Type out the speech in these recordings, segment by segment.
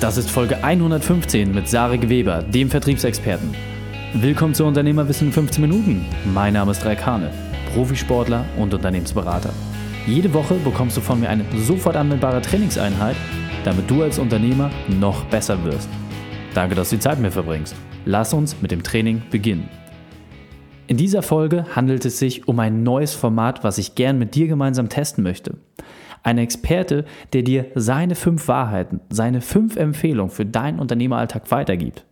Das ist Folge 115 mit Sarek Weber, dem Vertriebsexperten. Willkommen zu Unternehmerwissen in 15 Minuten. Mein Name ist Raik Hane, Profisportler und Unternehmensberater. Jede Woche bekommst du von mir eine sofort anwendbare Trainingseinheit, damit du als Unternehmer noch besser wirst. Danke, dass du die Zeit mit mir verbringst. Lass uns mit dem Training beginnen. In dieser Folge handelt es sich um ein neues Format, was ich gern mit dir gemeinsam testen möchte. Ein Experte, der dir seine fünf Wahrheiten, seine fünf Empfehlungen für deinen Unternehmeralltag weitergibt.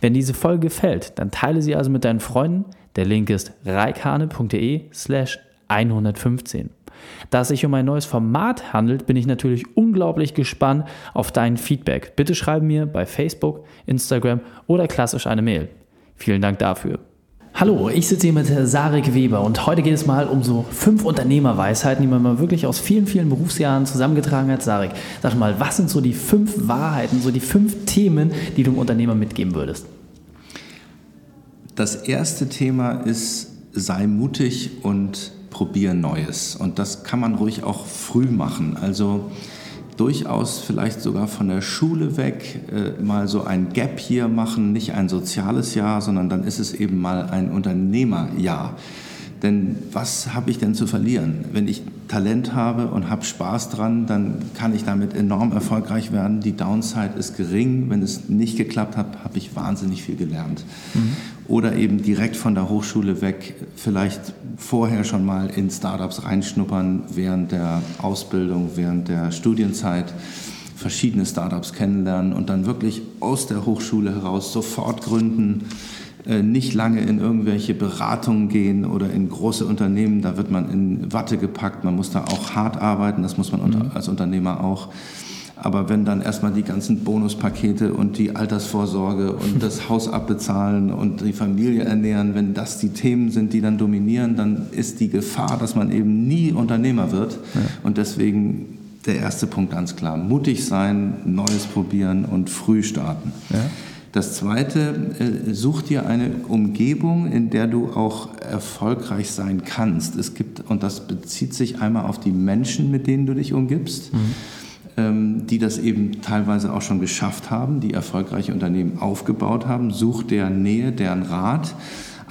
Wenn diese Folge gefällt, dann teile sie also mit deinen Freunden. Der Link ist reikane.de slash 115. Da es sich um ein neues Format handelt, bin ich natürlich unglaublich gespannt auf dein Feedback. Bitte schreibe mir bei Facebook, Instagram oder klassisch eine Mail. Vielen Dank dafür. Hallo, ich sitze hier mit Sarek Weber und heute geht es mal um so fünf Unternehmerweisheiten, die man mal wirklich aus vielen, vielen Berufsjahren zusammengetragen hat. Sarek, sag mal, was sind so die fünf Wahrheiten, so die fünf Themen, die du dem Unternehmer mitgeben würdest? Das erste Thema ist, sei mutig und probier Neues. Und das kann man ruhig auch früh machen. Also durchaus vielleicht sogar von der Schule weg äh, mal so ein Gap hier machen, nicht ein soziales Jahr, sondern dann ist es eben mal ein Unternehmerjahr. Denn was habe ich denn zu verlieren? Wenn ich Talent habe und habe Spaß dran, dann kann ich damit enorm erfolgreich werden. Die Downside ist gering. Wenn es nicht geklappt hat, habe ich wahnsinnig viel gelernt. Mhm. Oder eben direkt von der Hochschule weg, vielleicht vorher schon mal in Startups reinschnuppern während der Ausbildung, während der Studienzeit verschiedene Startups kennenlernen und dann wirklich aus der Hochschule heraus sofort gründen äh, nicht lange in irgendwelche Beratungen gehen oder in große Unternehmen. Da wird man in Watte gepackt. Man muss da auch hart arbeiten. Das muss man mhm. als Unternehmer auch. Aber wenn dann erstmal die ganzen Bonuspakete und die Altersvorsorge und das Haus abbezahlen und die Familie ernähren, wenn das die Themen sind, die dann dominieren, dann ist die Gefahr, dass man eben nie Unternehmer wird. Ja. Und deswegen der erste Punkt ganz klar. Mutig sein, Neues probieren und früh starten. Ja. Das Zweite, äh, such dir eine Umgebung, in der du auch erfolgreich sein kannst. Es gibt, und das bezieht sich einmal auf die Menschen, mit denen du dich umgibst, mhm. Ähm, die das eben teilweise auch schon geschafft haben, die erfolgreiche Unternehmen aufgebaut haben. Such der Nähe, deren Rat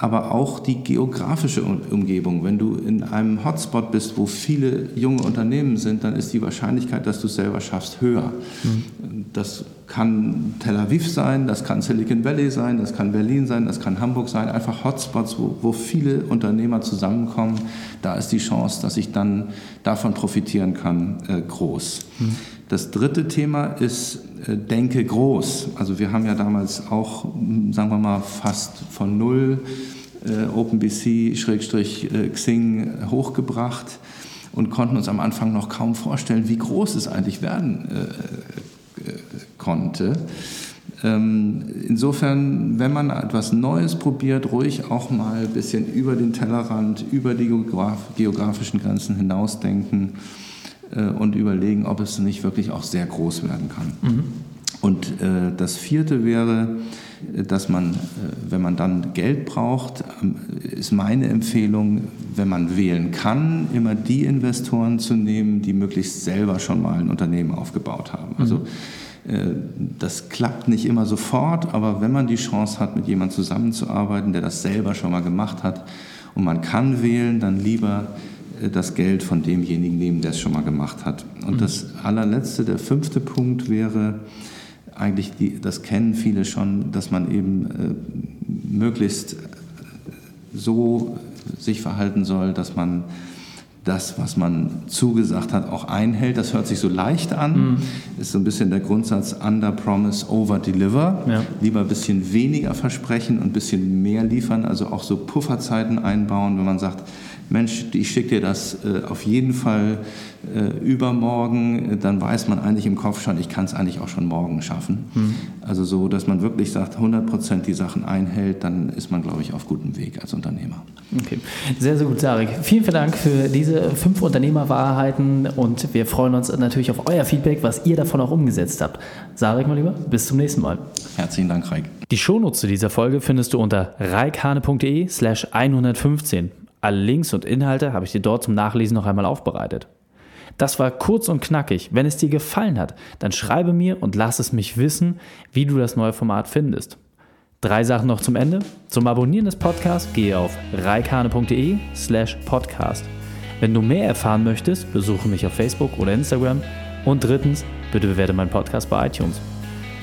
aber auch die geografische Umgebung. Wenn du in einem Hotspot bist, wo viele junge Unternehmen sind, dann ist die Wahrscheinlichkeit, dass du es selber schaffst, höher. Mhm. Das kann Tel Aviv sein, das kann Silicon Valley sein, das kann Berlin sein, das kann Hamburg sein. Einfach Hotspots, wo, wo viele Unternehmer zusammenkommen. Da ist die Chance, dass ich dann davon profitieren kann, äh, groß. Mhm. Das dritte Thema ist, äh, denke groß. Also wir haben ja damals auch, sagen wir mal, fast von null äh, OpenBC-Xing äh, hochgebracht und konnten uns am Anfang noch kaum vorstellen, wie groß es eigentlich werden äh, äh, konnte. Ähm, insofern, wenn man etwas Neues probiert, ruhig auch mal ein bisschen über den Tellerrand, über die geografischen Grenzen hinausdenken und überlegen, ob es nicht wirklich auch sehr groß werden kann. Mhm. Und äh, das vierte wäre, dass man, äh, wenn man dann Geld braucht, ähm, ist meine Empfehlung, wenn man wählen kann, immer die Investoren zu nehmen, die möglichst selber schon mal ein Unternehmen aufgebaut haben. Also mhm. äh, das klappt nicht immer sofort, aber wenn man die Chance hat, mit jemandem zusammenzuarbeiten, der das selber schon mal gemacht hat und man kann wählen, dann lieber äh, das Geld von demjenigen nehmen, der es schon mal gemacht hat. Und mhm. das allerletzte, der fünfte Punkt wäre, eigentlich, die, das kennen viele schon, dass man eben äh, möglichst so sich verhalten soll, dass man das, was man zugesagt hat, auch einhält. Das hört sich so leicht an. Mhm. Ist so ein bisschen der Grundsatz Under Promise, Over Deliver. Ja. Lieber ein bisschen weniger versprechen und ein bisschen mehr liefern. Also auch so Pufferzeiten einbauen, wenn man sagt, Mensch, ich schicke dir das äh, auf jeden Fall äh, übermorgen, dann weiß man eigentlich im Kopf schon, ich kann es eigentlich auch schon morgen schaffen. Mhm. Also so, dass man wirklich sagt, 100 Prozent die Sachen einhält, dann ist man, glaube ich, auf gutem Weg als Unternehmer. Okay, sehr, sehr gut, Sarek. Vielen, vielen Dank für diese fünf Unternehmerwahrheiten und wir freuen uns natürlich auf euer Feedback, was ihr davon auch umgesetzt habt. Sarek, mein Lieber, bis zum nächsten Mal. Herzlichen Dank, Reik. Die Shownotes zu dieser Folge findest du unter reikhane.de slash 115. Alle Links und Inhalte habe ich dir dort zum Nachlesen noch einmal aufbereitet. Das war kurz und knackig. Wenn es dir gefallen hat, dann schreibe mir und lass es mich wissen, wie du das neue Format findest. Drei Sachen noch zum Ende. Zum Abonnieren des Podcasts gehe auf reikane.de slash podcast. Wenn du mehr erfahren möchtest, besuche mich auf Facebook oder Instagram. Und drittens, bitte bewerte meinen Podcast bei iTunes.